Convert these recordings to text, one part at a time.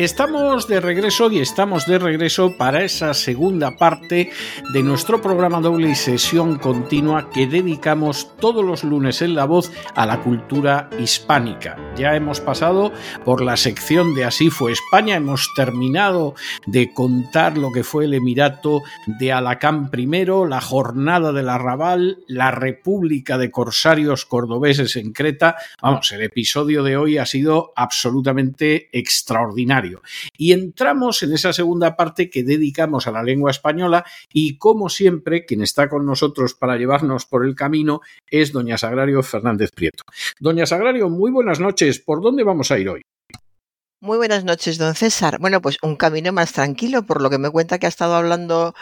Estamos de regreso y estamos de regreso para esa segunda parte de nuestro programa doble y sesión continua que dedicamos todos los lunes en La Voz a la cultura hispánica. Ya hemos pasado por la sección de Así fue España, hemos terminado de contar lo que fue el Emirato de Alacán primero, la jornada del Arrabal, la República de Corsarios Cordobeses en Creta. Vamos, el episodio de hoy ha sido absolutamente extraordinario. Y entramos en esa segunda parte que dedicamos a la lengua española y como siempre, quien está con nosotros para llevarnos por el camino es doña Sagrario Fernández Prieto. Doña Sagrario, muy buenas noches. ¿Por dónde vamos a ir hoy? Muy buenas noches, don César. Bueno, pues un camino más tranquilo, por lo que me cuenta que ha estado hablando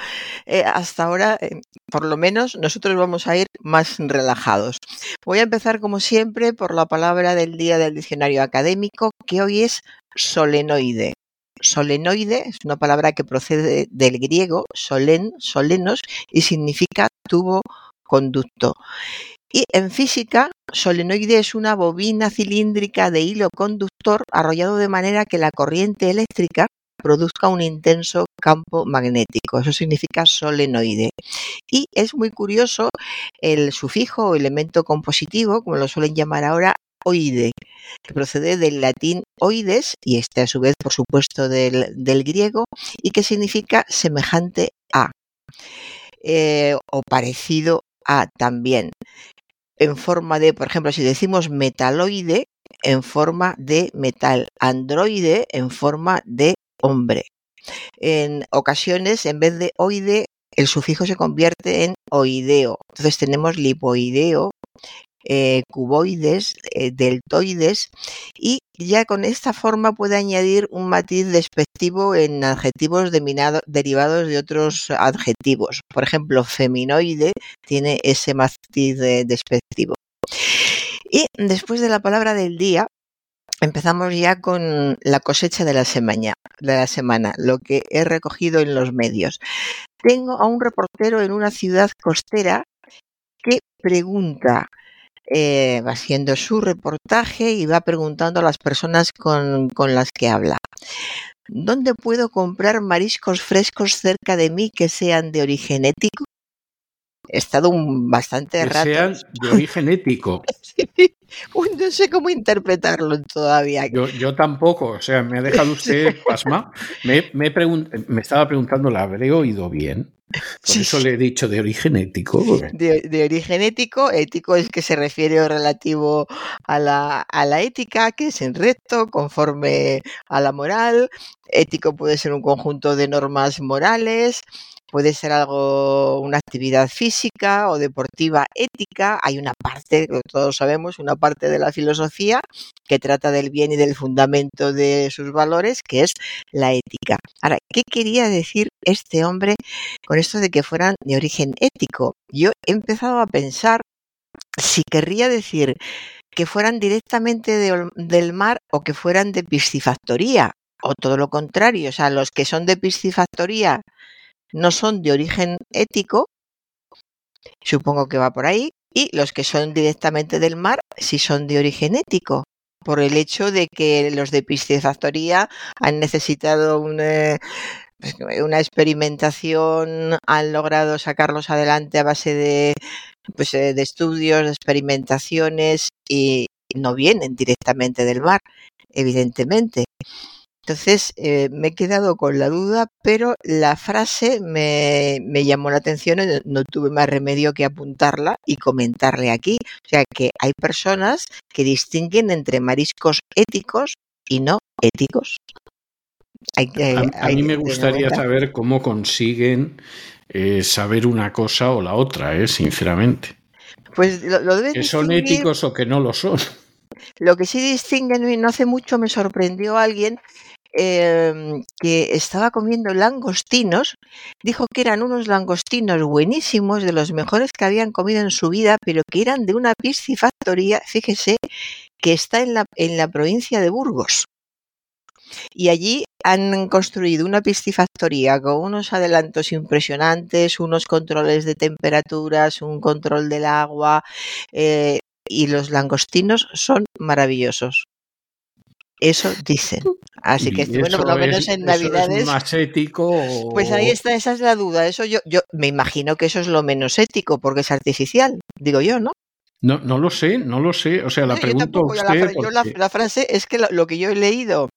eh, hasta ahora, eh, por lo menos nosotros vamos a ir más relajados. Voy a empezar, como siempre, por la palabra del día del diccionario académico, que hoy es solenoide. Solenoide es una palabra que procede del griego solen, solenos, y significa tubo conducto. Y en física, solenoide es una bobina cilíndrica de hilo conductor arrollado de manera que la corriente eléctrica produzca un intenso campo magnético. Eso significa solenoide. Y es muy curioso el sufijo o elemento compositivo, como lo suelen llamar ahora, oide, que procede del latín oides, y este a su vez, por supuesto, del, griego, y que significa semejante a, eh, o parecido a también, en forma de, por ejemplo, si decimos metaloide, en forma de metal, androide, en forma de hombre. En ocasiones, en vez de oide, el sufijo se convierte en oideo. Entonces tenemos lipoideo, eh, cuboides, eh, deltoides, y ya con esta forma puede añadir un matiz despectivo en adjetivos derivados de otros adjetivos. Por ejemplo, feminoide tiene ese matiz despectivo. Y después de la palabra del día, empezamos ya con la cosecha de la semana, de la semana, lo que he recogido en los medios. Tengo a un reportero en una ciudad costera que pregunta eh, va haciendo su reportaje y va preguntando a las personas con, con las que habla. ¿Dónde puedo comprar mariscos frescos cerca de mí que sean de origen ético? He estado un bastante que rato. Sean de origen ético. Uy, no sé cómo interpretarlo todavía. Yo, yo, tampoco, o sea, me ha dejado usted pasma. Me, me, me estaba preguntando, ¿la habré oído bien? Por eso le he dicho de origen ético. De, de, origen ético, ético es que se refiere o relativo a la, a la ética, que es en recto, conforme a la moral. Ético puede ser un conjunto de normas morales, puede ser algo, una actividad física o deportiva ética. Hay una parte, todos sabemos, una parte de la filosofía que trata del bien y del fundamento de sus valores, que es la ética. Ahora, ¿qué quería decir este hombre con esto de que fueran de origen ético? Yo he empezado a pensar si querría decir que fueran directamente de, del mar o que fueran de piscifactoría, o todo lo contrario, o sea, los que son de piscifactoría no son de origen ético, supongo que va por ahí, y los que son directamente del mar sí son de origen ético, por el hecho de que los de piscifactoría han necesitado una, pues, una experimentación, han logrado sacarlos adelante a base de, pues, eh, de estudios, de experimentaciones y no vienen directamente del mar, evidentemente. Entonces eh, me he quedado con la duda, pero la frase me, me, llamó la atención, no tuve más remedio que apuntarla y comentarle aquí. O sea que hay personas que distinguen entre mariscos éticos y no éticos. Hay, a, a, mí me gustaría saber cómo consiguen eh, saber una cosa o la otra, eh, sinceramente. Pues lo, lo que son éticos o que no lo son. Lo que sí distinguen, y no hace mucho me sorprendió alguien em, que estaba comiendo langostinos, dijo que eran unos langostinos buenísimos, de los mejores que habían comido en su vida, pero que eran de una piscifactoría, fíjese, que está en la, en la provincia de Burgos. Y allí han construido una piscifactoría con unos adelantos impresionantes, unos controles de temperaturas, un control del agua, eh, y los langostinos son maravillosos. Eso dicen. Así que, bueno, por lo menos es- en eso es Navidades. más ético. o- Pues ahí está, esa es la duda. Eso yo, yo me imagino que eso es lo menos ético porque es artificial, digo yo, ¿no? No, no lo sé, no lo sé. O sea, la No, yo pregunto a tampoco, yo la, usted. yo la- la frase es que lo, lo que yo he leído,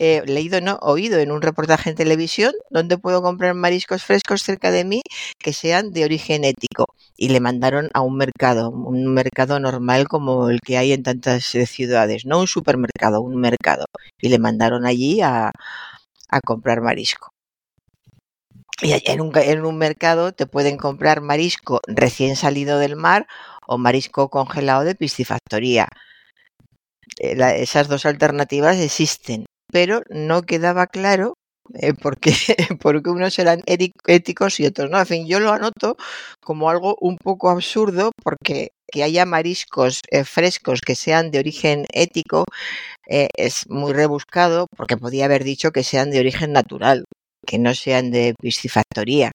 eh, leído no, oído en un reportaje en televisión, donde puedo comprar mariscos frescos cerca de mí que sean de origen ético. Y le mandaron a un mercado, un mercado normal como el que hay en tantas eh, ciudades, no un supermercado, un mercado. Y le mandaron allí a, a comprar marisco. Y en un, en un mercado te pueden comprar marisco recién salido del mar o marisco congelado de piscifactoría. Eh, esas dos alternativas existen, pero no quedaba claro eh, por qué, por qué unos eran éticos y otros no. En fin, yo lo anoto como algo un poco absurdo porque que haya mariscos eh, frescos que sean de origen ético eh, es muy rebuscado porque podía haber dicho que sean de origen natural, que no sean de piscifactoría.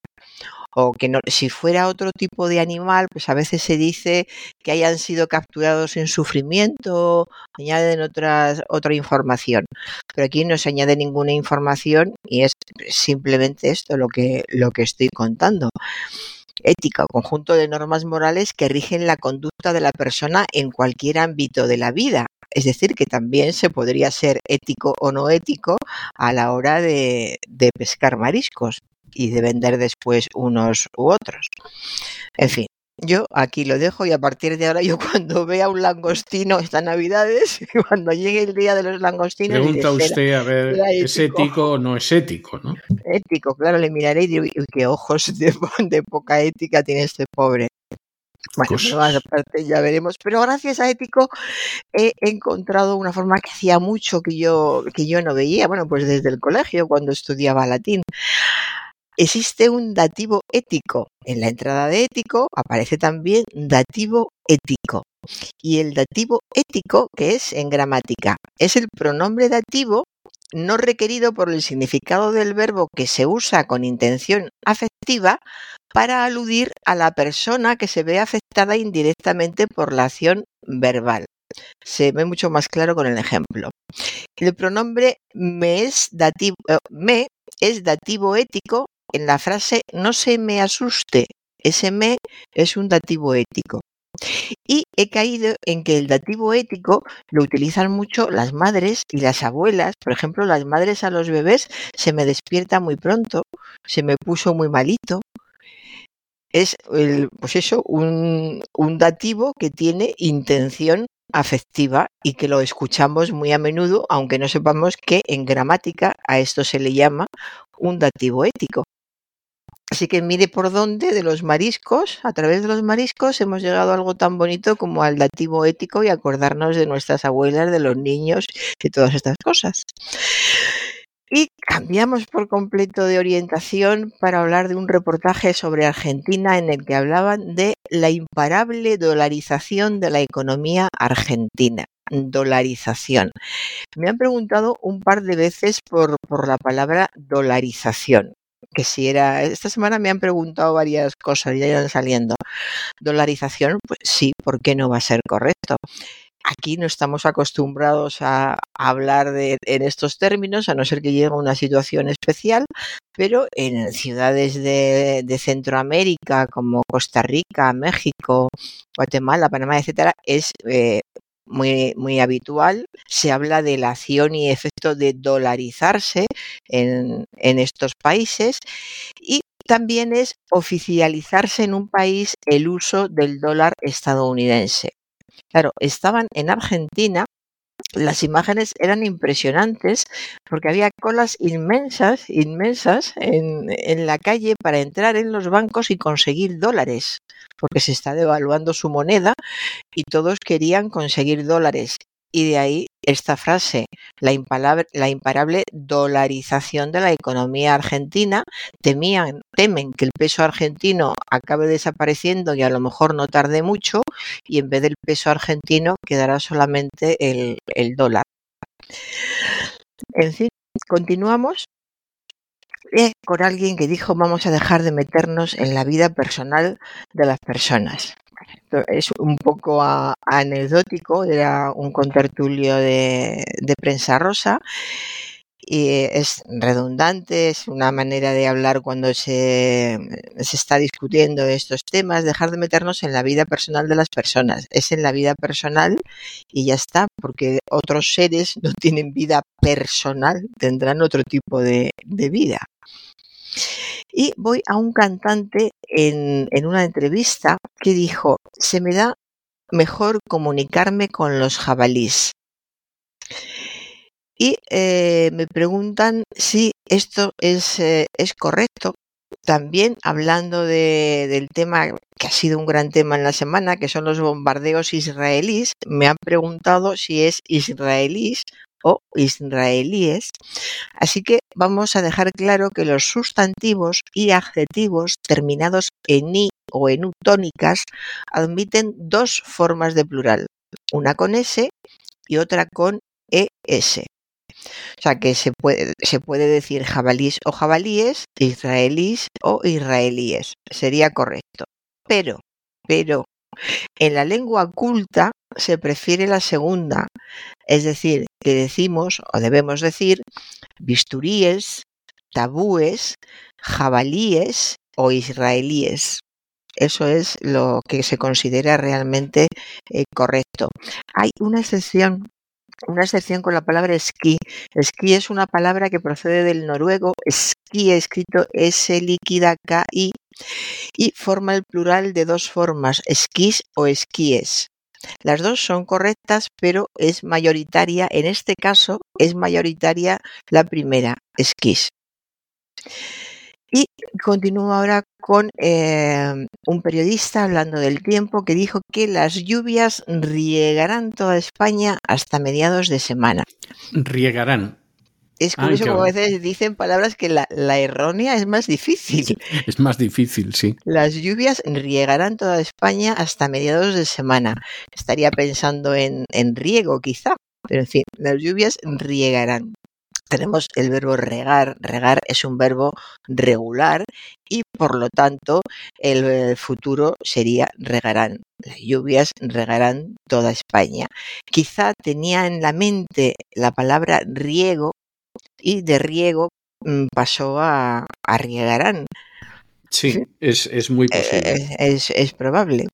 O que no, si fuera otro tipo de animal, pues a veces se dice que hayan sido capturados en sufrimiento, añaden otra información. Pero aquí no se añade ninguna información y es simplemente esto lo que, lo que estoy contando. Ética, conjunto de normas morales que rigen la conducta de la persona en cualquier ámbito de la vida. Es decir, que también se podría ser ético o no ético a la hora de, de pescar mariscos y de vender después unos u otros. En fin, yo aquí lo dejo y a partir de ahora yo cuando vea un langostino esta Navidades, cuando llegue el día de los langostinos, Pregunta diré, "Será usted, a ver, ¿es ético". ético o no es ético? ¿no? ético, claro, le miraré y digo, "Uy, qué ojos de poca ética tiene este pobre. Bueno, más aparte ya veremos. Pero gracias a Ético he encontrado una forma que hacía mucho que yo, que yo no veía, bueno, pues desde el colegio, cuando estudiaba latín. Existe un dativo ético. En la entrada de ético aparece también dativo ético. Y el dativo ético, que es en gramática, es el pronombre dativo no requerido por el significado del verbo que se usa con intención afectiva para aludir a la persona que se ve afectada indirectamente por la acción verbal. Se ve mucho más claro con el ejemplo. El pronombre me es dativo, eh, me es dativo ético en la frase no se me asuste. Ese me es un dativo ético. Y he caído en que el dativo ético lo utilizan mucho las madres y las abuelas. Por ejemplo, las madres a los bebés se me despierta muy pronto, se me puso muy malito. Es, el, pues eso, un, un dativo que tiene intención afectiva y que lo escuchamos muy a menudo, aunque no sepamos que en gramática a esto se le llama un dativo ético. Así que mire por dónde de los mariscos, a través de los mariscos hemos llegado a algo tan bonito como al dativo ético y acordarnos de nuestras abuelas, de los niños y todas estas cosas. Y cambiamos por completo de orientación para hablar de un reportaje sobre Argentina en el que hablaban de la imparable dolarización de la economía argentina. Dolarización. Me han preguntado un par de veces por, la palabra dolarización que si era, esta semana me han preguntado varias cosas, ya irán saliendo. Dolarización, pues sí, ¿por qué no va a ser correcto? Aquí no estamos acostumbrados a hablar de, en estos términos, a no ser que llegue una situación especial, pero en ciudades de, Centroamérica como Costa Rica, México, Guatemala, Panamá, etcétera, es eh, muy, muy habitual. Se habla de la acción y efecto de dolarizarse en, en estos países y también es oficializarse en un país el uso del dólar estadounidense. Claro, estaban en Argentina, las imágenes eran impresionantes porque había colas inmensas, inmensas en, la calle para entrar en los bancos y conseguir dólares, porque se está devaluando su moneda y todos querían conseguir dólares. Y de ahí esta frase, la imparable, la imparable dolarización de la economía argentina. Temían, temen que el peso argentino acabe desapareciendo y a lo mejor no tarde mucho y en vez del peso argentino quedará solamente el, el dólar. En fin, continuamos eh, con alguien que dijo vamos a dejar de meternos en la vida personal de las personas. Es un poco anecdótico, era un contertulio de, de prensa rosa y es redundante, es una manera de hablar cuando se, se, está discutiendo estos temas, dejar de meternos en la vida personal de las personas. Es en la vida personal y ya está, porque otros seres no tienen vida personal, tendrán otro tipo de, de vida. Y voy a un cantante en, en una entrevista que dijo, se me da mejor comunicarme con los jabalís. Y eh, me preguntan si esto es, eh, es correcto. También hablando de, del tema que ha sido un gran tema en la semana, que son los bombardeos israelíes, me han preguntado si es israelíes o israelíes. Así que vamos a dejar claro que los sustantivos y adjetivos terminados en i o en u tónicas admiten dos formas de plural, una con s y otra con es. O sea que se puede, se puede decir jabalís o jabalíes, israelíes o israelíes. Sería correcto. Pero, pero, en la lengua culta se prefiere la segunda. Es decir, que decimos o debemos decir bisturíes, tabúes, jabalíes o israelíes. Eso es lo que se considera realmente eh, correcto. Hay una excepción una excepción con la palabra esquí. Esquí es una palabra que procede del noruego, esquí escrito S líquida K y forma el plural de dos formas, esquís o esquíes. Las dos son correctas, pero es mayoritaria, en este caso es mayoritaria la primera, esquís. Y continúo ahora con eh, un periodista hablando del tiempo que dijo que las lluvias riegarán toda España hasta mediados de semana. Riegarán. Es curioso como a veces dicen palabras que la, la errónea es más difícil. Sí, es más difícil, sí. Las lluvias riegarán toda España hasta mediados de semana. Estaría pensando en, en riego quizá, pero en fin, las lluvias riegarán tenemos el verbo regar. Regar es un verbo regular y por lo tanto el futuro sería regarán. Las lluvias regarán toda España. Quizá tenía en la mente la palabra riego y de riego mm, pasó a, a riegarán. Sí, es, es, muy posible. Eh, es, es probable.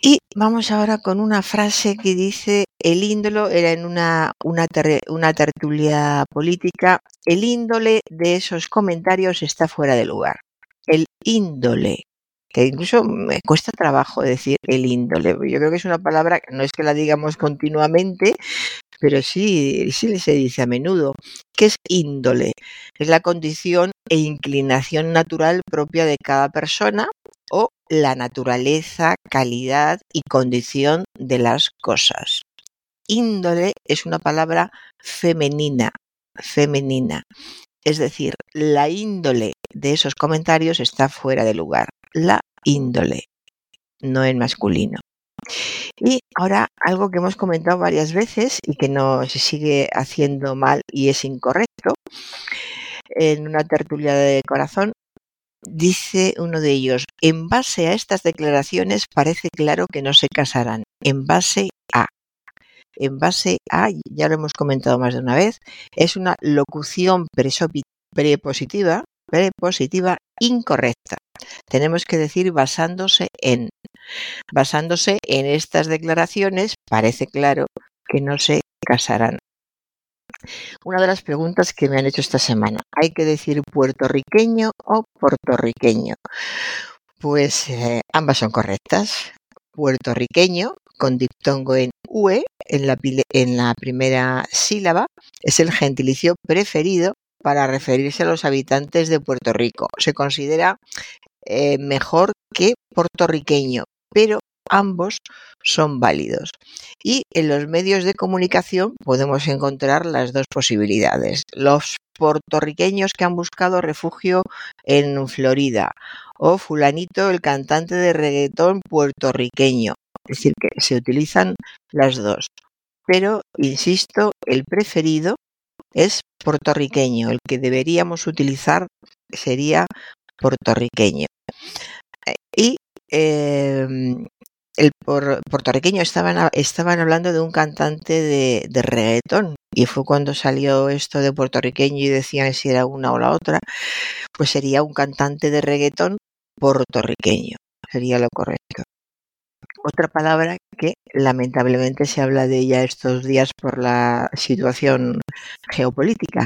Y vamos ahora con una frase que dice, el índolo era en una, una, ter, una, tertulia política, el índole de esos comentarios está fuera de lugar. El índole, que incluso me cuesta trabajo decir el índole, yo creo que es una palabra, no es que la digamos continuamente, pero sí, sí se dice a menudo. ¿Qué es índole? Es la condición e inclinación natural propia de cada persona o la naturaleza, calidad y condición de las cosas. Índole es una palabra femenina, femenina. Es decir, la índole de esos comentarios está fuera de lugar. La índole, no en masculino. Y ahora algo que hemos comentado varias veces y que no se sigue haciendo mal y es incorrecto. En una tertulia de corazón Dice uno de ellos, en base a estas declaraciones parece claro que no se casarán. En base a. En base a, ya lo hemos comentado más de una vez, es una locución prepositiva, prepositiva incorrecta. Tenemos que decir basándose en. Basándose en estas declaraciones parece claro que no se casarán. Una de las preguntas que me han hecho esta semana, ¿hay que decir puertorriqueño o puertorriqueño? Pues eh, ambas son correctas. Puertorriqueño con diptongo en UE en la, en la primera sílaba es el gentilicio preferido para referirse a los habitantes de Puerto Rico. Se considera eh, mejor que puertorriqueño, pero ambos son válidos. Y en los medios de comunicación podemos encontrar las dos posibilidades. Los puertorriqueños que han buscado refugio en Florida o fulanito, el cantante de reggaetón puertorriqueño. Es decir, que se utilizan las dos. Pero, insisto, el preferido es puertorriqueño. El que deberíamos utilizar sería puertorriqueño. Eh, y em, el puertorriqueño estaban, estaban hablando de un cantante de, de reggaetón y fue cuando salió esto de puertorriqueño y decían si era una o la otra, pues sería un cantante de reggaetón puertorriqueño, sería lo correcto. Otra palabra que lamentablemente se habla de ella estos días por la situación geopolítica.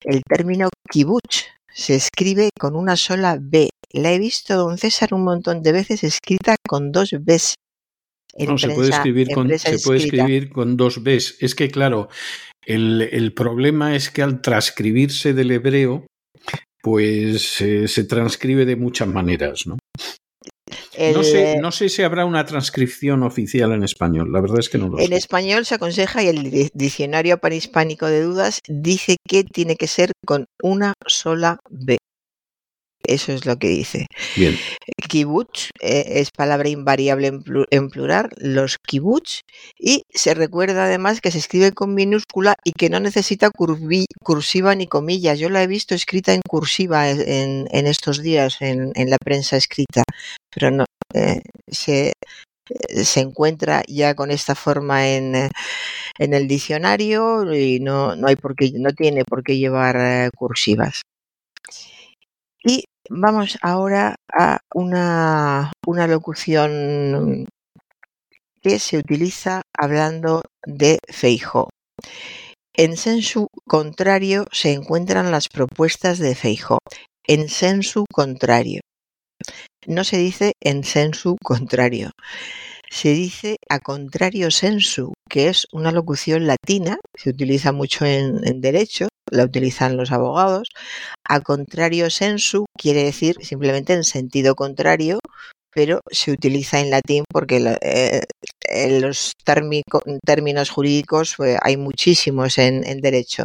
El término kibbutz se escribe con una sola B. La he visto, don César, un montón de veces escrita con dos Bs. no, se, puede escribir con, se puede escribir con dos Bs. Es que, claro, el, el problema es que al transcribirse del hebreo, pues eh, se transcribe de muchas maneras, ¿no? No, sé, no sé si habrá una transcripción oficial en español, la verdad es que no lo sé. En español se aconseja y el diccionario panhispánico de dudas dice que tiene que ser con una sola B. Eso es lo que dice. Bien. Kibbutz eh, es palabra invariable en, plu en, plural, los kibbutz, y se recuerda además que se escribe con minúscula y que no necesita cursiva ni comillas. Yo la he visto escrita en cursiva en, en estos días en, en, la prensa escrita, pero no eh, se, eh, se encuentra ya con esta forma en, en el diccionario y no, no hay por qué, no tiene por qué llevar eh, cursivas. Y Vamos ahora a una, locución que se utiliza hablando de Feijo. En sensu contrario se encuentran las propuestas de Feijo. En sensu contrario. No se dice en sensu contrario. Se dice a contrario sensu, que es una locución latina, se utiliza mucho en, derecho, la utilizan los abogados. A contrario sensu quiere decir simplemente en sentido contrario, pero se utiliza en latín porque eh, en los términos jurídicos pues, hay muchísimos en, en derecho.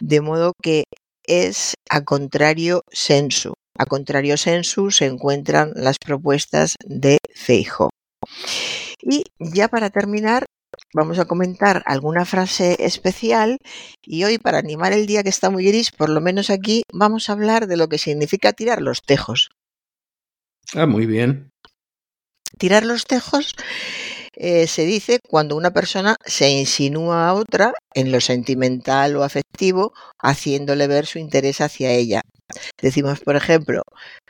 De modo que es a contrario sensu. A contrario sensu se encuentran las propuestas de Feijo. Y ya para terminar, vamos a comentar alguna frase especial y hoy para animar el día que está muy gris, por lo menos aquí vamos a hablar de lo que significa tirar los tejos. Ah, muy bien. Tirar los tejos eh, se dice cuando una persona se insinúa a otra en lo sentimental o afectivo, haciéndole ver su interés hacia ella. Decimos, por ejemplo,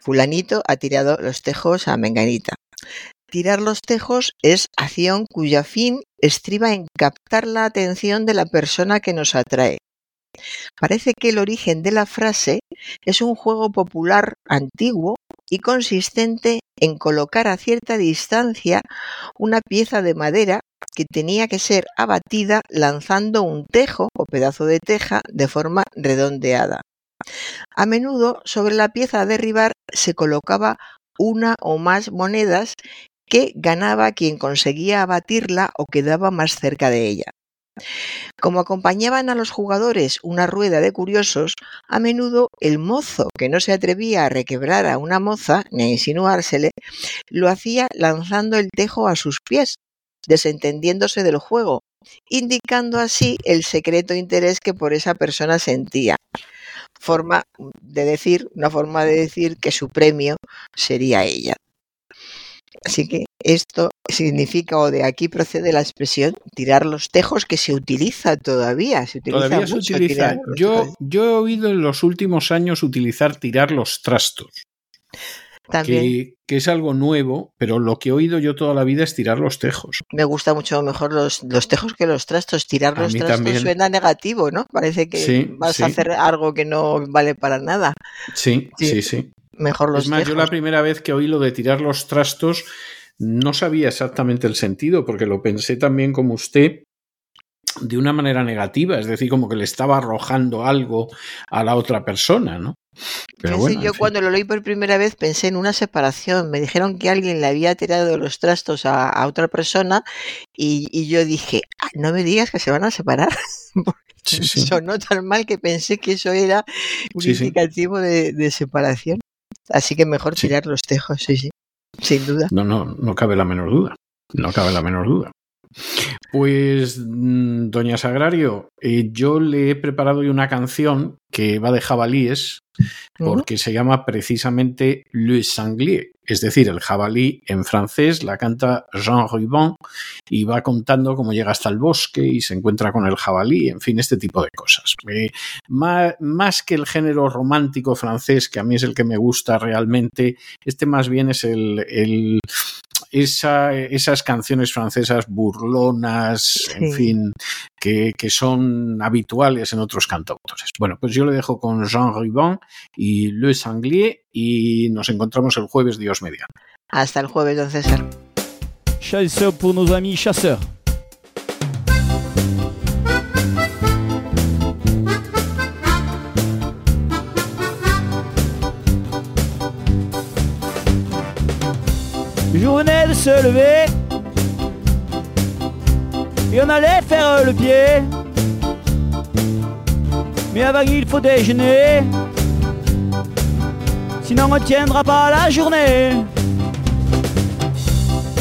fulanito ha tirado los tejos a Menganita. Tirar los tejos es acción cuya fin estriba en captar la atención de la persona que nos atrae. Parece que el origen de la frase es un juego popular antiguo y consistente en colocar a cierta distancia una pieza de madera que tenía que ser abatida lanzando un tejo o pedazo de teja de forma redondeada. A menudo sobre la pieza a derribar se colocaba una o más monedas que ganaba quien conseguía abatirla o quedaba más cerca de ella. Como acompañaban a los jugadores una rueda de curiosos, a menudo el mozo que no se atrevía a requebrar a una moza ni a insinuársele, lo hacía lanzando el tejo a sus pies, desentendiéndose del juego, indicando así el secreto interés que por esa persona sentía. Forma de decir, una forma de decir que su premio sería ella. Así que esto significa, o de aquí procede la expresión, tirar los tejos que se utiliza todavía. Se utiliza todavía se utiliza. Yo, yo he oído en los últimos años utilizar tirar los trastos. También. Que, que, es algo nuevo, pero lo que he oído yo toda la vida es tirar los tejos. Me gusta mucho mejor los, los tejos que los trastos. Tirar los trastos también. suena negativo, ¿no? Parece que sí, vas sí. a hacer algo que no vale para nada. Sí, sí, sí. sí. Mejor los es más, yo la primera vez que oí lo de tirar los trastos no sabía exactamente el sentido, porque lo pensé también como usted, de una manera negativa, es decir, como que le estaba arrojando algo a la otra persona, ¿no? Pero bueno, yo cuando lo leí por primera vez pensé en una separación. Me dijeron que alguien le había tirado los trastos a, otra persona y, yo dije, ah, no me digas que se van a separar. Sí, Sonó tan mal que pensé que eso era un indicativo de, separación. Así que mejor tirar los tejos, sí, sí, sin duda. No, no, no cabe la menor duda. No cabe la menor duda. Pues, mm, doña Sagrario, eh, yo le he preparado una canción que va de jabalíes porque se llama precisamente Le Sanglier, es decir, el jabalí en francés, la canta Jean Rubin y va contando cómo llega hasta el bosque y se encuentra con el jabalí, en fin, este tipo de cosas. Eh, más, que el género romántico francés, que a mí es el que me gusta realmente, este más bien es el esas canciones francesas burlonas, en fin, que, son habituales en otros cantautores. Bueno, pues yo le dejo con Jean Ribon y Le Sanglier y nos encontramos el jueves, Dios mediante. Hasta el jueves, don César. Chasseur pour nos amis chasseurs. Se lever et on allait faire le pied. Mais avant il faut déjeuner, sinon on ne tiendra pas la journée.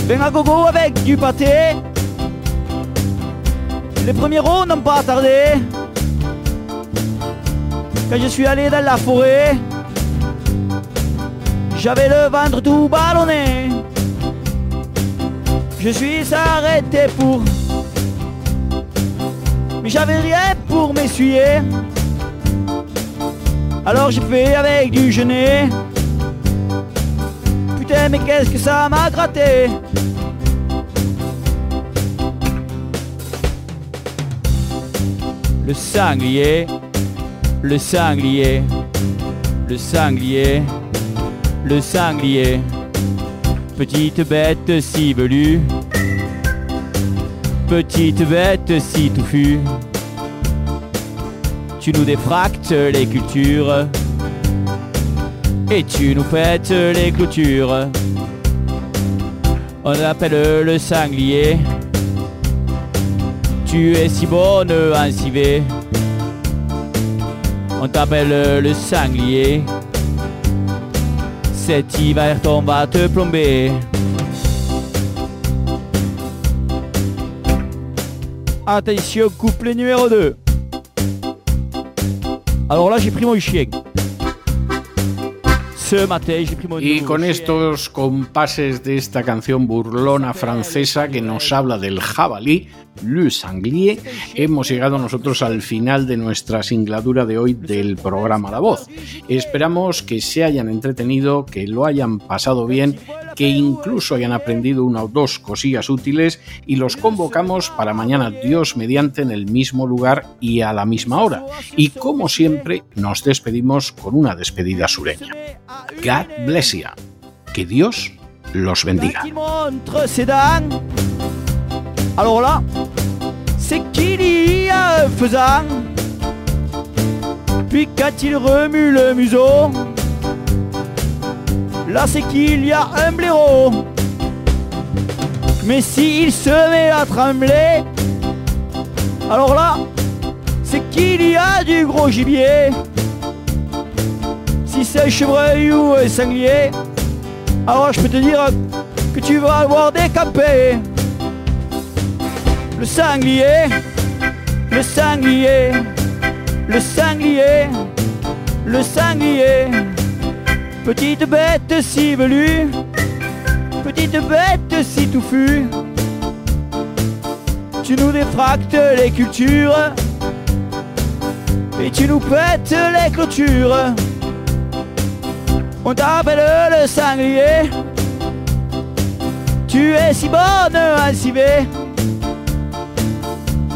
Ben à gogo avec du pâté, les premiers ronds n'ont pas tardé. Quand je suis allé dans la forêt, j'avais le ventre tout ballonné. Je suis arrêté pour. Mais j'avais rien pour m'essuyer. Alors j'ai fait avec du genêt. Putain, mais qu'est-ce que ça m'a gratté! Le sanglier, le sanglier, le sanglier, le sanglier petite bête si velue, petite bête si touffue. Tu nous défractes les cultures et tu nous pètes les clôtures. On appelle le sanglier. Tu es si bonne en civet. On t'appelle le sanglier. Cet hiver, on va te plomber. Attention, couplet numéro 2. Alors là, j'ai pris mon chien. Y con estos compases de esta canción burlona francesa que nos habla del jabalí, Le Sanglier, hemos llegado nosotros al final de nuestra singladura de hoy del programa La Voz. Esperamos que se hayan entretenido, que lo hayan pasado bien, que incluso hayan aprendido una o dos cosillas útiles y los convocamos para mañana Dios mediante en el mismo lugar y a la misma hora. Y como siempre, nos despedimos con una despedida sureña. God bless you. Que Dios los bendiga. C'est qu'il y a. Puis il le museau, là c'est qu'il y a un blaireau. Mais s'il se met à trembler, alors là, c'est qu'il y a du gros gibier si c'est un chevreuil ou un sanglier, alors je peux te dire que tu vas avoir décapé. Le sanglier, le sanglier, le sanglier, le sanglier. Petite bête si velue, petite bête si touffue. Tu nous défractes les cultures et tu nous pètes les clôtures. On t'appelle le sanglier. Tu es si bonne à civet.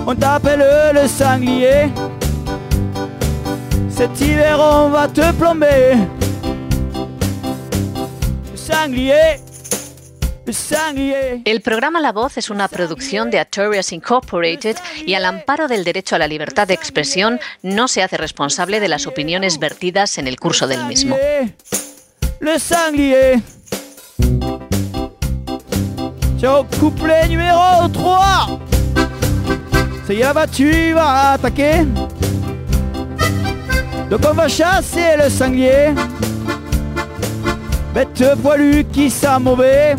On t'appelle le sanglier. Cet hiver on va te plomber. El programa La Voz es una producción de Artorias Incorporated y al amparo del derecho a la libertad de expresión no se hace responsable de las opiniones vertidas en el curso del mismo. Le sanglier. Couplet numéro 3. Ça y est, bah, tu vas attaquer. Donc on va chasser le sanglier. Bête poilue qui sent mauvais.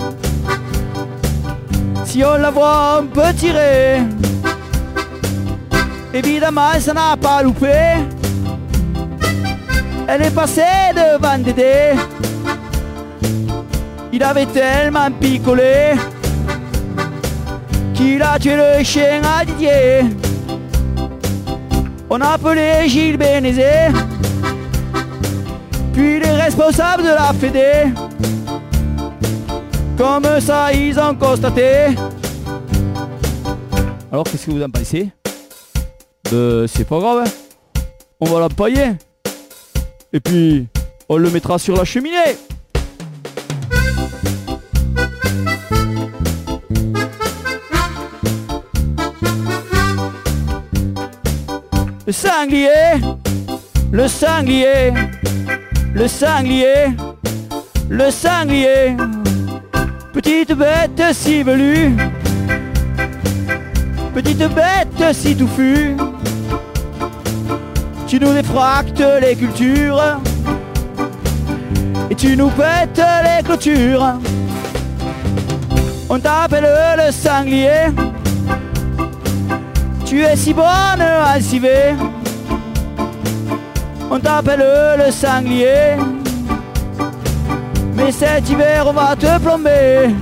Si on la voit, on peut tirer. Évidemment, ça n'a pas loupé. Elle est passée devant Dédé. Il avait tellement picolé qu'il a tué le chien à Didier. On a appelé Gilles Bénézé, puis les responsables de la Fédé. Comme ça, ils ont constaté. Alors, qu'est-ce que vous en pensez? Ben, c'est pas grave, hein. on va l'empailler. Et puis, on le mettra sur la cheminée. Le sanglier, le sanglier, le sanglier, le sanglier, petite bête si velue, petite bête si touffue, tu nous défractes les cultures et tu nous pètes les clôtures. On t'appelle le sanglier. Tu es si bonne à civer. On t'appelle le sanglier. Mais cet hiver on va te plomber.